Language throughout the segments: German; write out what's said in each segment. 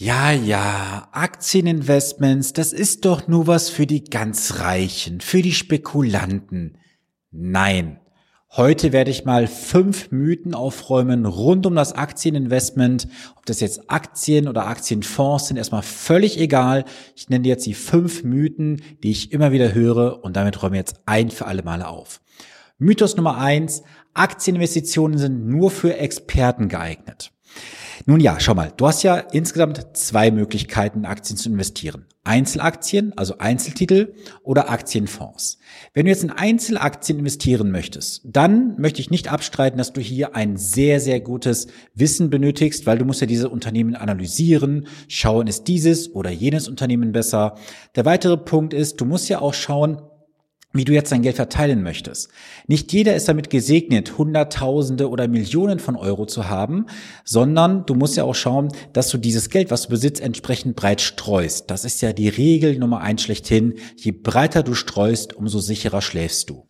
Ja, ja, Aktieninvestments, das ist doch nur was für die ganz Reichen, für die Spekulanten. Nein. Heute werde ich mal fünf Mythen aufräumen rund um das Aktieninvestment. Ob das jetzt Aktien oder Aktienfonds sind, erstmal völlig egal. Ich nenne jetzt die fünf Mythen, die ich immer wieder höre und damit räume ich jetzt ein für alle Male auf. Mythos Nummer eins. Aktieninvestitionen sind nur für Experten geeignet. Nun ja, schau mal, du hast ja insgesamt zwei Möglichkeiten, Aktien zu investieren. Einzelaktien, also Einzeltitel oder Aktienfonds. Wenn du jetzt in Einzelaktien investieren möchtest, dann möchte ich nicht abstreiten, dass du hier ein sehr, sehr gutes Wissen benötigst, weil du musst ja diese Unternehmen analysieren, schauen, ist dieses oder jenes Unternehmen besser. Der weitere Punkt ist, du musst ja auch schauen, wie du jetzt dein Geld verteilen möchtest. Nicht jeder ist damit gesegnet, Hunderttausende oder Millionen von Euro zu haben, sondern du musst ja auch schauen, dass du dieses Geld, was du besitzt, entsprechend breit streust. Das ist ja die Regel Nummer eins schlechthin. Je breiter du streust, umso sicherer schläfst du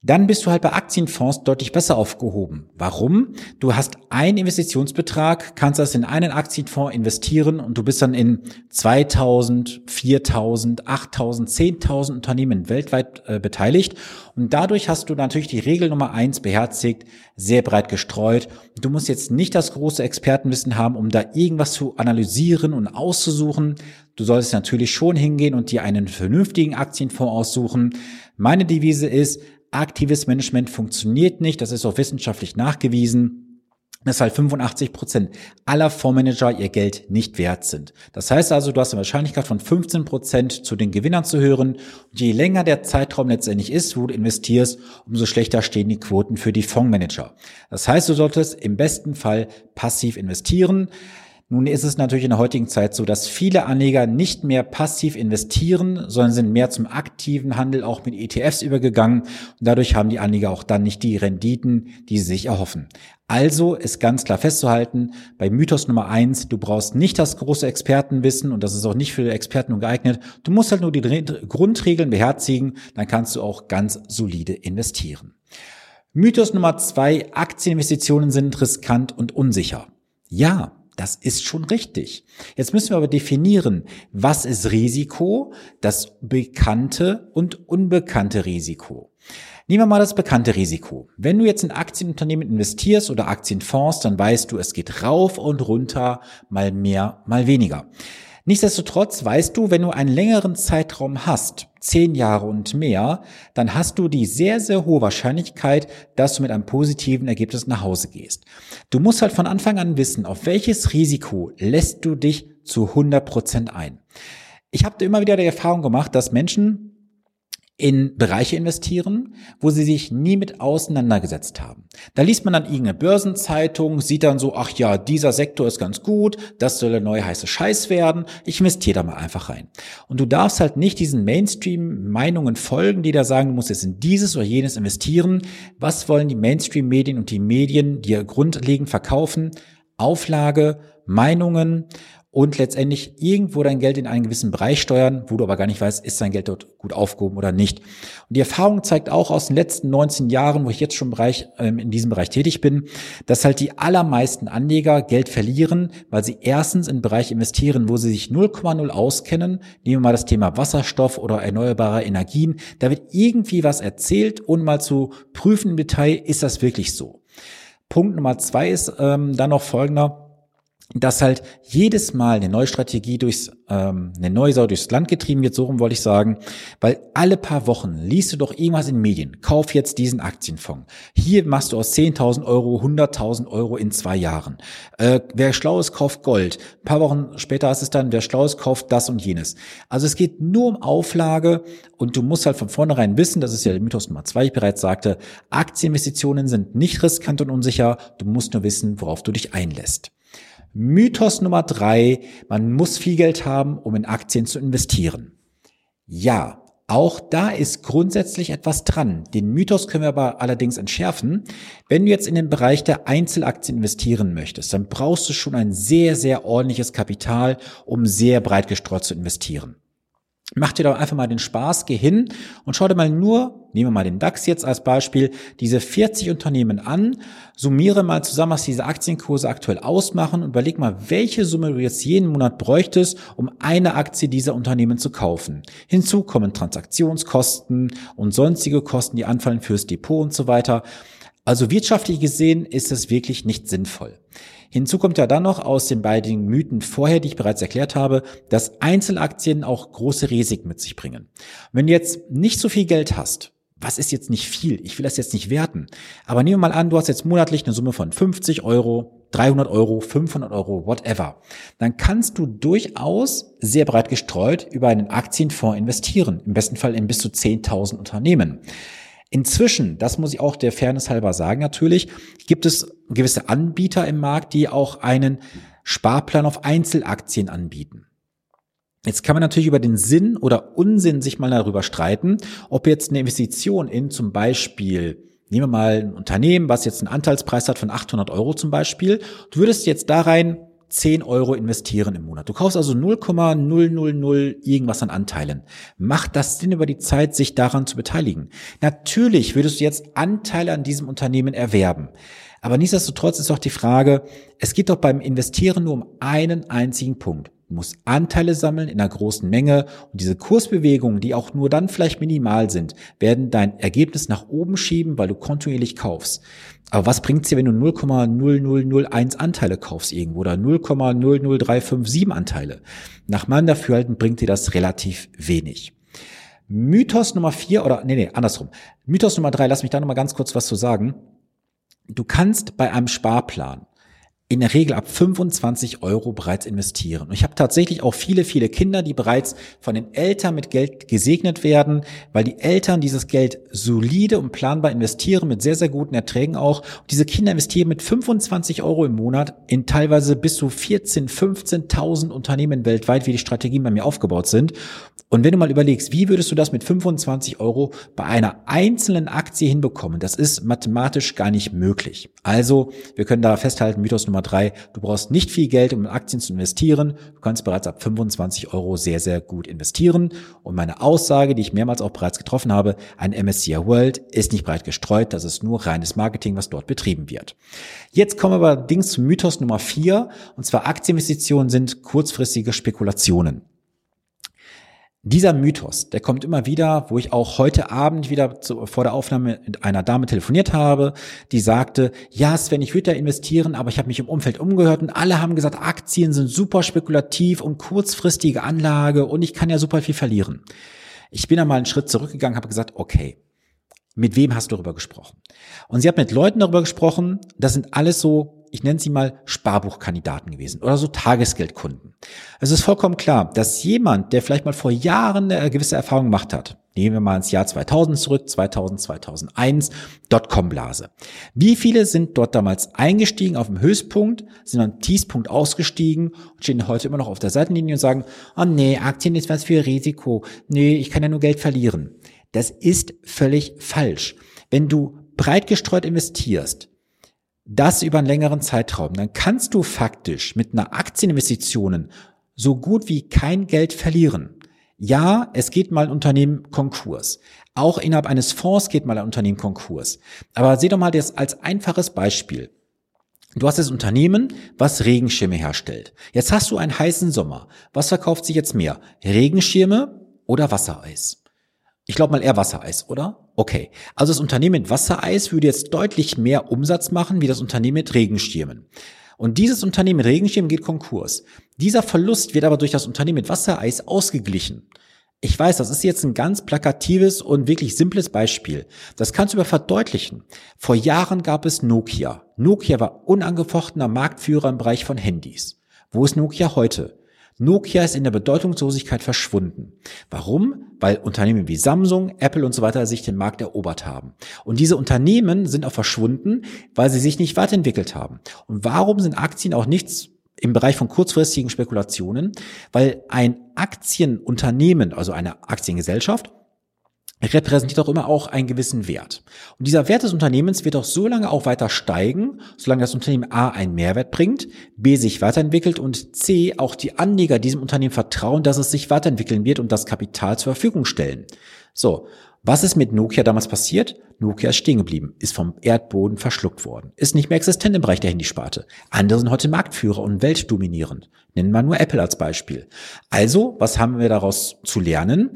dann bist du halt bei Aktienfonds deutlich besser aufgehoben. Warum? Du hast einen Investitionsbetrag, kannst das in einen Aktienfonds investieren und du bist dann in 2000, 4000, 8000, 10.000 Unternehmen weltweit äh, beteiligt. Und dadurch hast du natürlich die Regel Nummer eins beherzigt, sehr breit gestreut. Du musst jetzt nicht das große Expertenwissen haben, um da irgendwas zu analysieren und auszusuchen. Du solltest natürlich schon hingehen und dir einen vernünftigen Aktienfonds aussuchen. Meine Devise ist, aktives Management funktioniert nicht. Das ist auch wissenschaftlich nachgewiesen weshalb 85 Prozent aller Fondsmanager ihr Geld nicht wert sind. Das heißt also, du hast eine Wahrscheinlichkeit von 15 Prozent zu den Gewinnern zu hören. Und je länger der Zeitraum letztendlich ist, wo du investierst, umso schlechter stehen die Quoten für die Fondsmanager. Das heißt, du solltest im besten Fall passiv investieren. Nun ist es natürlich in der heutigen Zeit so, dass viele Anleger nicht mehr passiv investieren, sondern sind mehr zum aktiven Handel auch mit ETFs übergegangen. Und dadurch haben die Anleger auch dann nicht die Renditen, die sie sich erhoffen. Also ist ganz klar festzuhalten, bei Mythos Nummer eins, du brauchst nicht das große Expertenwissen und das ist auch nicht für Experten geeignet. Du musst halt nur die Grundregeln beherzigen, dann kannst du auch ganz solide investieren. Mythos Nummer zwei, Aktieninvestitionen sind riskant und unsicher. Ja, das ist schon richtig. Jetzt müssen wir aber definieren, was ist Risiko, das bekannte und unbekannte Risiko. Nehmen wir mal das bekannte Risiko. Wenn du jetzt in Aktienunternehmen investierst oder Aktienfonds, dann weißt du, es geht rauf und runter, mal mehr, mal weniger. Nichtsdestotrotz weißt du, wenn du einen längeren Zeitraum hast, zehn Jahre und mehr, dann hast du die sehr, sehr hohe Wahrscheinlichkeit, dass du mit einem positiven Ergebnis nach Hause gehst. Du musst halt von Anfang an wissen, auf welches Risiko lässt du dich zu 100 Prozent ein. Ich habe immer wieder die Erfahrung gemacht, dass Menschen in Bereiche investieren, wo sie sich nie mit auseinandergesetzt haben. Da liest man dann irgendeine Börsenzeitung, sieht dann so, ach ja, dieser Sektor ist ganz gut, das soll der neue heiße Scheiß werden, ich investiere da mal einfach rein. Und du darfst halt nicht diesen Mainstream-Meinungen folgen, die da sagen, du musst jetzt in dieses oder jenes investieren. Was wollen die Mainstream-Medien und die Medien dir grundlegend verkaufen? Auflage, Meinungen und letztendlich irgendwo dein Geld in einen gewissen Bereich steuern, wo du aber gar nicht weißt, ist dein Geld dort gut aufgehoben oder nicht. Und die Erfahrung zeigt auch aus den letzten 19 Jahren, wo ich jetzt schon Bereich, ähm, in diesem Bereich tätig bin, dass halt die allermeisten Anleger Geld verlieren, weil sie erstens in Bereich investieren, wo sie sich 0,0 auskennen. Nehmen wir mal das Thema Wasserstoff oder erneuerbare Energien. Da wird irgendwie was erzählt, ohne mal zu prüfen im Detail, ist das wirklich so. Punkt Nummer zwei ist ähm, dann noch folgender dass halt jedes Mal eine neue Strategie durchs, ähm, eine neue Sau durchs Land getrieben wird, so rum wollte ich sagen, weil alle paar Wochen liest du doch irgendwas in Medien, kauf jetzt diesen Aktienfonds. Hier machst du aus 10.000 Euro 100.000 Euro in zwei Jahren. Äh, wer schlau ist, kauft Gold. Ein paar Wochen später ist es dann, wer schlau ist, kauft das und jenes. Also es geht nur um Auflage und du musst halt von vornherein wissen, das ist ja der Mythos Nummer zwei, ich bereits sagte, Aktieninvestitionen sind nicht riskant und unsicher, du musst nur wissen, worauf du dich einlässt. Mythos Nummer drei, man muss viel Geld haben, um in Aktien zu investieren. Ja, auch da ist grundsätzlich etwas dran. Den Mythos können wir aber allerdings entschärfen. Wenn du jetzt in den Bereich der Einzelaktien investieren möchtest, dann brauchst du schon ein sehr, sehr ordentliches Kapital, um sehr breit gestreut zu investieren. Mach dir doch einfach mal den Spaß, geh hin und schau dir mal nur, nehmen wir mal den DAX jetzt als Beispiel, diese 40 Unternehmen an, summiere mal zusammen, was diese Aktienkurse aktuell ausmachen und überleg mal, welche Summe du jetzt jeden Monat bräuchtest, um eine Aktie dieser Unternehmen zu kaufen. Hinzu kommen Transaktionskosten und sonstige Kosten, die anfallen fürs Depot und so weiter. Also wirtschaftlich gesehen ist es wirklich nicht sinnvoll. Hinzu kommt ja dann noch aus den beiden Mythen vorher, die ich bereits erklärt habe, dass Einzelaktien auch große Risiken mit sich bringen. Wenn du jetzt nicht so viel Geld hast, was ist jetzt nicht viel? Ich will das jetzt nicht werten. Aber nehmen wir mal an, du hast jetzt monatlich eine Summe von 50 Euro, 300 Euro, 500 Euro, whatever. Dann kannst du durchaus sehr breit gestreut über einen Aktienfonds investieren. Im besten Fall in bis zu 10.000 Unternehmen. Inzwischen, das muss ich auch der Fairness halber sagen natürlich, gibt es gewisse Anbieter im Markt, die auch einen Sparplan auf Einzelaktien anbieten. Jetzt kann man natürlich über den Sinn oder Unsinn sich mal darüber streiten, ob jetzt eine Investition in zum Beispiel Nehmen wir mal ein Unternehmen, was jetzt einen Anteilspreis hat von 800 Euro zum Beispiel. Du würdest jetzt da rein 10 Euro investieren im Monat. Du kaufst also 0,000 irgendwas an Anteilen. Macht das Sinn über die Zeit, sich daran zu beteiligen? Natürlich würdest du jetzt Anteile an diesem Unternehmen erwerben. Aber nichtsdestotrotz ist doch die Frage, es geht doch beim Investieren nur um einen einzigen Punkt. Du musst Anteile sammeln in einer großen Menge und diese Kursbewegungen, die auch nur dann vielleicht minimal sind, werden dein Ergebnis nach oben schieben, weil du kontinuierlich kaufst. Aber was bringt's dir, wenn du 0,0001 Anteile kaufst irgendwo oder 0,00357 Anteile? Nach meinem Dafürhalten bringt dir das relativ wenig. Mythos Nummer vier oder nee, nee, andersrum. Mythos Nummer drei, lass mich da nochmal ganz kurz was zu sagen. Du kannst bei einem Sparplan in der Regel ab 25 Euro bereits investieren. Und ich habe tatsächlich auch viele, viele Kinder, die bereits von den Eltern mit Geld gesegnet werden, weil die Eltern dieses Geld solide und planbar investieren, mit sehr, sehr guten Erträgen auch. Und diese Kinder investieren mit 25 Euro im Monat in teilweise bis zu 14, 15.000 Unternehmen weltweit, wie die Strategien bei mir aufgebaut sind. Und wenn du mal überlegst, wie würdest du das mit 25 Euro bei einer einzelnen Aktie hinbekommen? Das ist mathematisch gar nicht möglich. Also, wir können da festhalten, Mythos Nummer drei, du brauchst nicht viel Geld, um in Aktien zu investieren. Du kannst bereits ab 25 Euro sehr, sehr gut investieren. Und meine Aussage, die ich mehrmals auch bereits getroffen habe, ein MSCI World ist nicht breit gestreut. Das ist nur reines Marketing, was dort betrieben wird. Jetzt kommen wir allerdings zum Mythos Nummer vier. Und zwar Aktieninvestitionen sind kurzfristige Spekulationen. Dieser Mythos, der kommt immer wieder, wo ich auch heute Abend wieder zu, vor der Aufnahme mit einer Dame telefoniert habe, die sagte, ja Sven, ich würde da investieren, aber ich habe mich im Umfeld umgehört und alle haben gesagt, Aktien sind super spekulativ und kurzfristige Anlage und ich kann ja super viel verlieren. Ich bin da mal einen Schritt zurückgegangen, habe gesagt, okay, mit wem hast du darüber gesprochen? Und sie hat mit Leuten darüber gesprochen, das sind alles so ich nenne sie mal Sparbuchkandidaten gewesen oder so Tagesgeldkunden. Es ist vollkommen klar, dass jemand, der vielleicht mal vor Jahren eine gewisse Erfahrung gemacht hat, nehmen wir mal ins Jahr 2000 zurück, 2000, 2001, Dotcom-Blase. Wie viele sind dort damals eingestiegen auf dem Höchstpunkt, sind am Tiefpunkt ausgestiegen und stehen heute immer noch auf der Seitenlinie und sagen, oh nee, Aktien ist was für Risiko, nee, ich kann ja nur Geld verlieren. Das ist völlig falsch. Wenn du breit gestreut investierst, das über einen längeren Zeitraum, dann kannst du faktisch mit einer Aktieninvestitionen so gut wie kein Geld verlieren. Ja, es geht mal ein Unternehmen Konkurs. Auch innerhalb eines Fonds geht mal ein Unternehmen Konkurs. Aber seh doch mal das als einfaches Beispiel. Du hast das Unternehmen, was Regenschirme herstellt. Jetzt hast du einen heißen Sommer. Was verkauft sich jetzt mehr? Regenschirme oder Wassereis? Ich glaube mal eher Wassereis, oder? Okay. Also das Unternehmen mit Wassereis würde jetzt deutlich mehr Umsatz machen wie das Unternehmen mit Regenschirmen. Und dieses Unternehmen mit Regenschirmen geht Konkurs. Dieser Verlust wird aber durch das Unternehmen mit Wassereis ausgeglichen. Ich weiß, das ist jetzt ein ganz plakatives und wirklich simples Beispiel. Das kannst du aber verdeutlichen. Vor Jahren gab es Nokia. Nokia war unangefochtener Marktführer im Bereich von Handys. Wo ist Nokia heute? Nokia ist in der Bedeutungslosigkeit verschwunden. Warum? Weil Unternehmen wie Samsung, Apple und so weiter sich den Markt erobert haben. Und diese Unternehmen sind auch verschwunden, weil sie sich nicht weiterentwickelt haben. Und warum sind Aktien auch nichts im Bereich von kurzfristigen Spekulationen? Weil ein Aktienunternehmen, also eine Aktiengesellschaft, repräsentiert auch immer auch einen gewissen Wert. Und dieser Wert des Unternehmens wird auch so lange auch weiter steigen, solange das Unternehmen A einen Mehrwert bringt, B sich weiterentwickelt und C auch die Anleger diesem Unternehmen vertrauen, dass es sich weiterentwickeln wird und das Kapital zur Verfügung stellen. So, was ist mit Nokia damals passiert? Nokia ist stehen geblieben, ist vom Erdboden verschluckt worden, ist nicht mehr existent im Bereich der Handysparte. Andere sind heute Marktführer und weltdominierend. Nennen wir nur Apple als Beispiel. Also, was haben wir daraus zu lernen?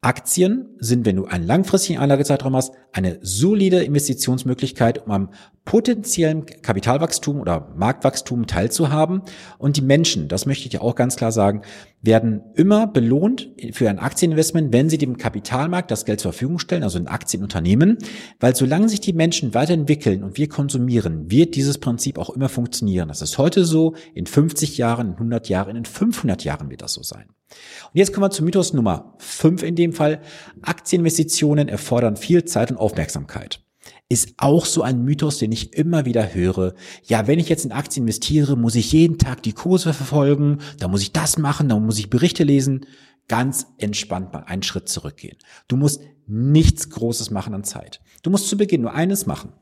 Aktien sind, wenn du einen langfristigen Anlagezeitraum hast, eine solide Investitionsmöglichkeit, um am potenziellen Kapitalwachstum oder Marktwachstum teilzuhaben. Und die Menschen, das möchte ich dir auch ganz klar sagen, werden immer belohnt für ein Aktieninvestment, wenn sie dem Kapitalmarkt das Geld zur Verfügung stellen, also in Aktienunternehmen. Weil solange sich die Menschen weiterentwickeln und wir konsumieren, wird dieses Prinzip auch immer funktionieren. Das ist heute so, in 50 Jahren, in 100 Jahren, in 500 Jahren wird das so sein. Und jetzt kommen wir zu Mythos Nummer 5 in dem Fall. Aktieninvestitionen erfordern viel Zeit und Aufmerksamkeit. Ist auch so ein Mythos, den ich immer wieder höre. Ja, wenn ich jetzt in Aktien investiere, muss ich jeden Tag die Kurse verfolgen, da muss ich das machen, da muss ich Berichte lesen. Ganz entspannt mal einen Schritt zurückgehen. Du musst nichts Großes machen an Zeit. Du musst zu Beginn nur eines machen.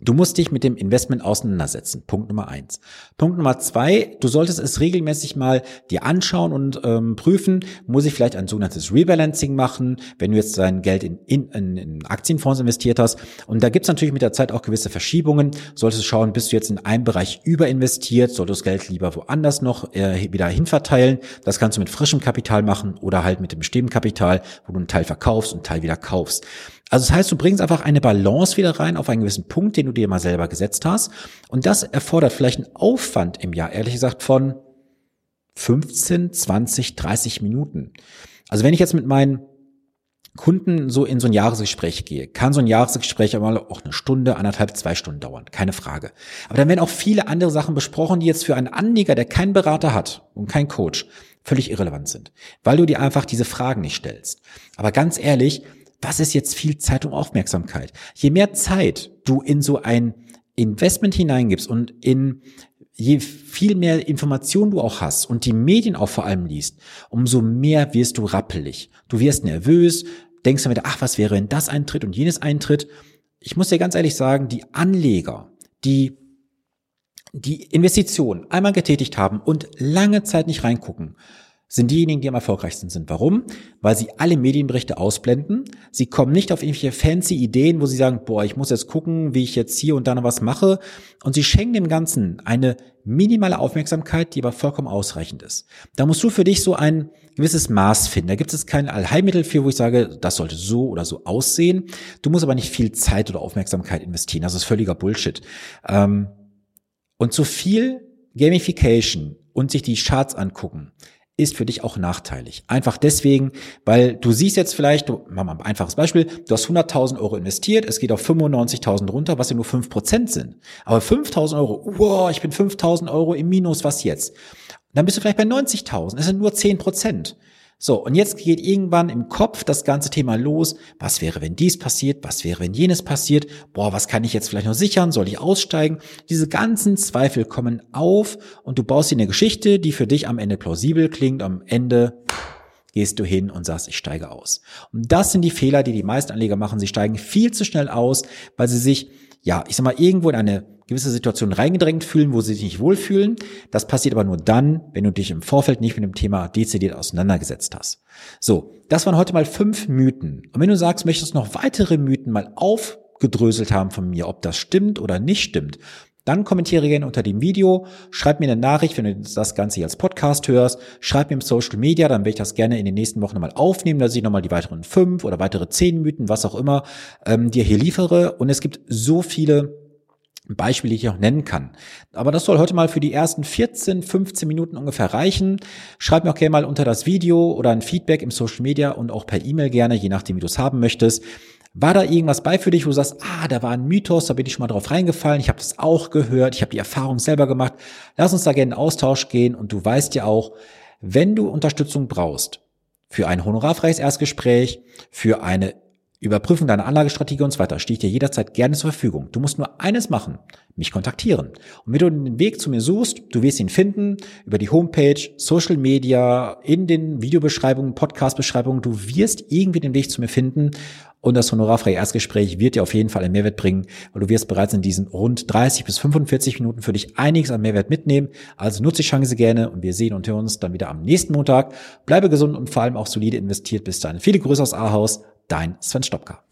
Du musst dich mit dem Investment auseinandersetzen. Punkt Nummer eins. Punkt Nummer zwei, du solltest es regelmäßig mal dir anschauen und ähm, prüfen, muss ich vielleicht ein sogenanntes Rebalancing machen, wenn du jetzt dein Geld in, in, in, Aktienfonds investiert hast. Und da gibt's natürlich mit der Zeit auch gewisse Verschiebungen. Solltest du schauen, bist du jetzt in einem Bereich überinvestiert, solltest du das Geld lieber woanders noch äh, wieder hinverteilen. Das kannst du mit frischem Kapital machen oder halt mit dem bestehenden Kapital, wo du einen Teil verkaufst und einen Teil wieder kaufst. Also das heißt, du bringst einfach eine Balance wieder rein auf einen gewissen Punkt, den du dir mal selber gesetzt hast. Und das erfordert vielleicht einen Aufwand im Jahr, ehrlich gesagt, von 15, 20, 30 Minuten. Also wenn ich jetzt mit meinen Kunden so in so ein Jahresgespräch gehe, kann so ein Jahresgespräch aber auch eine Stunde, anderthalb, zwei Stunden dauern, keine Frage. Aber dann werden auch viele andere Sachen besprochen, die jetzt für einen Anleger, der keinen Berater hat und keinen Coach, völlig irrelevant sind, weil du dir einfach diese Fragen nicht stellst. Aber ganz ehrlich, was ist jetzt viel Zeit und Aufmerksamkeit? Je mehr Zeit du in so ein Investment hineingibst und in je viel mehr Informationen du auch hast und die Medien auch vor allem liest, umso mehr wirst du rappelig. Du wirst nervös, denkst dann wieder, ach, was wäre, wenn das eintritt und jenes eintritt. Ich muss dir ganz ehrlich sagen, die Anleger, die die Investition einmal getätigt haben und lange Zeit nicht reingucken, sind diejenigen, die am erfolgreichsten sind. Warum? Weil sie alle Medienberichte ausblenden. Sie kommen nicht auf irgendwelche fancy Ideen, wo sie sagen, boah, ich muss jetzt gucken, wie ich jetzt hier und da noch was mache. Und sie schenken dem Ganzen eine minimale Aufmerksamkeit, die aber vollkommen ausreichend ist. Da musst du für dich so ein gewisses Maß finden. Da gibt es kein Allheilmittel für, wo ich sage, das sollte so oder so aussehen. Du musst aber nicht viel Zeit oder Aufmerksamkeit investieren. Das ist völliger Bullshit. Ähm, und zu viel Gamification und sich die Charts angucken, ist für dich auch nachteilig. Einfach deswegen, weil du siehst jetzt vielleicht, du, machen wir ein einfaches Beispiel, du hast 100.000 Euro investiert, es geht auf 95.000 runter, was ja nur 5% sind. Aber 5.000 Euro, wow, ich bin 5.000 Euro im Minus, was jetzt? Dann bist du vielleicht bei 90.000, das sind nur 10%. So, und jetzt geht irgendwann im Kopf das ganze Thema los. Was wäre, wenn dies passiert? Was wäre, wenn jenes passiert? Boah, was kann ich jetzt vielleicht noch sichern? Soll ich aussteigen? Diese ganzen Zweifel kommen auf und du baust dir eine Geschichte, die für dich am Ende plausibel klingt. Am Ende gehst du hin und sagst, ich steige aus. Und das sind die Fehler, die die meisten Anleger machen. Sie steigen viel zu schnell aus, weil sie sich, ja, ich sag mal, irgendwo in eine gewisse Situationen reingedrängt fühlen, wo sie sich nicht wohlfühlen. Das passiert aber nur dann, wenn du dich im Vorfeld nicht mit dem Thema dezidiert auseinandergesetzt hast. So, das waren heute mal fünf Mythen. Und wenn du sagst, möchtest noch weitere Mythen mal aufgedröselt haben von mir, ob das stimmt oder nicht stimmt, dann kommentiere gerne unter dem Video, schreib mir eine Nachricht, wenn du das Ganze hier als Podcast hörst, schreib mir im Social Media, dann werde ich das gerne in den nächsten Wochen nochmal aufnehmen, dass ich nochmal die weiteren fünf oder weitere zehn Mythen, was auch immer, ähm, dir hier liefere. Und es gibt so viele Beispiele, die ich auch nennen kann. Aber das soll heute mal für die ersten 14, 15 Minuten ungefähr reichen. Schreib mir auch gerne mal unter das Video oder ein Feedback im Social Media und auch per E-Mail gerne, je nachdem, wie du es haben möchtest. War da irgendwas bei für dich, wo du sagst, ah, da war ein Mythos, da bin ich schon mal drauf reingefallen, ich habe das auch gehört, ich habe die Erfahrung selber gemacht. Lass uns da gerne in Austausch gehen und du weißt ja auch, wenn du Unterstützung brauchst für ein honorarfreies Erstgespräch, für eine Überprüfen deine Anlagestrategie und so weiter stehe ich dir jederzeit gerne zur Verfügung. Du musst nur eines machen, mich kontaktieren. Und wenn du den Weg zu mir suchst, du wirst ihn finden über die Homepage, Social Media, in den Videobeschreibungen, Podcast-Beschreibungen. Du wirst irgendwie den Weg zu mir finden. Und das honorarfreie Erstgespräch wird dir auf jeden Fall einen Mehrwert bringen, weil du wirst bereits in diesen rund 30 bis 45 Minuten für dich einiges an Mehrwert mitnehmen. Also nutze die Chance gerne und wir sehen und hören uns dann wieder am nächsten Montag. Bleibe gesund und vor allem auch solide investiert. Bis dahin. Viele Grüße aus Ahaus dein Sven Stopka.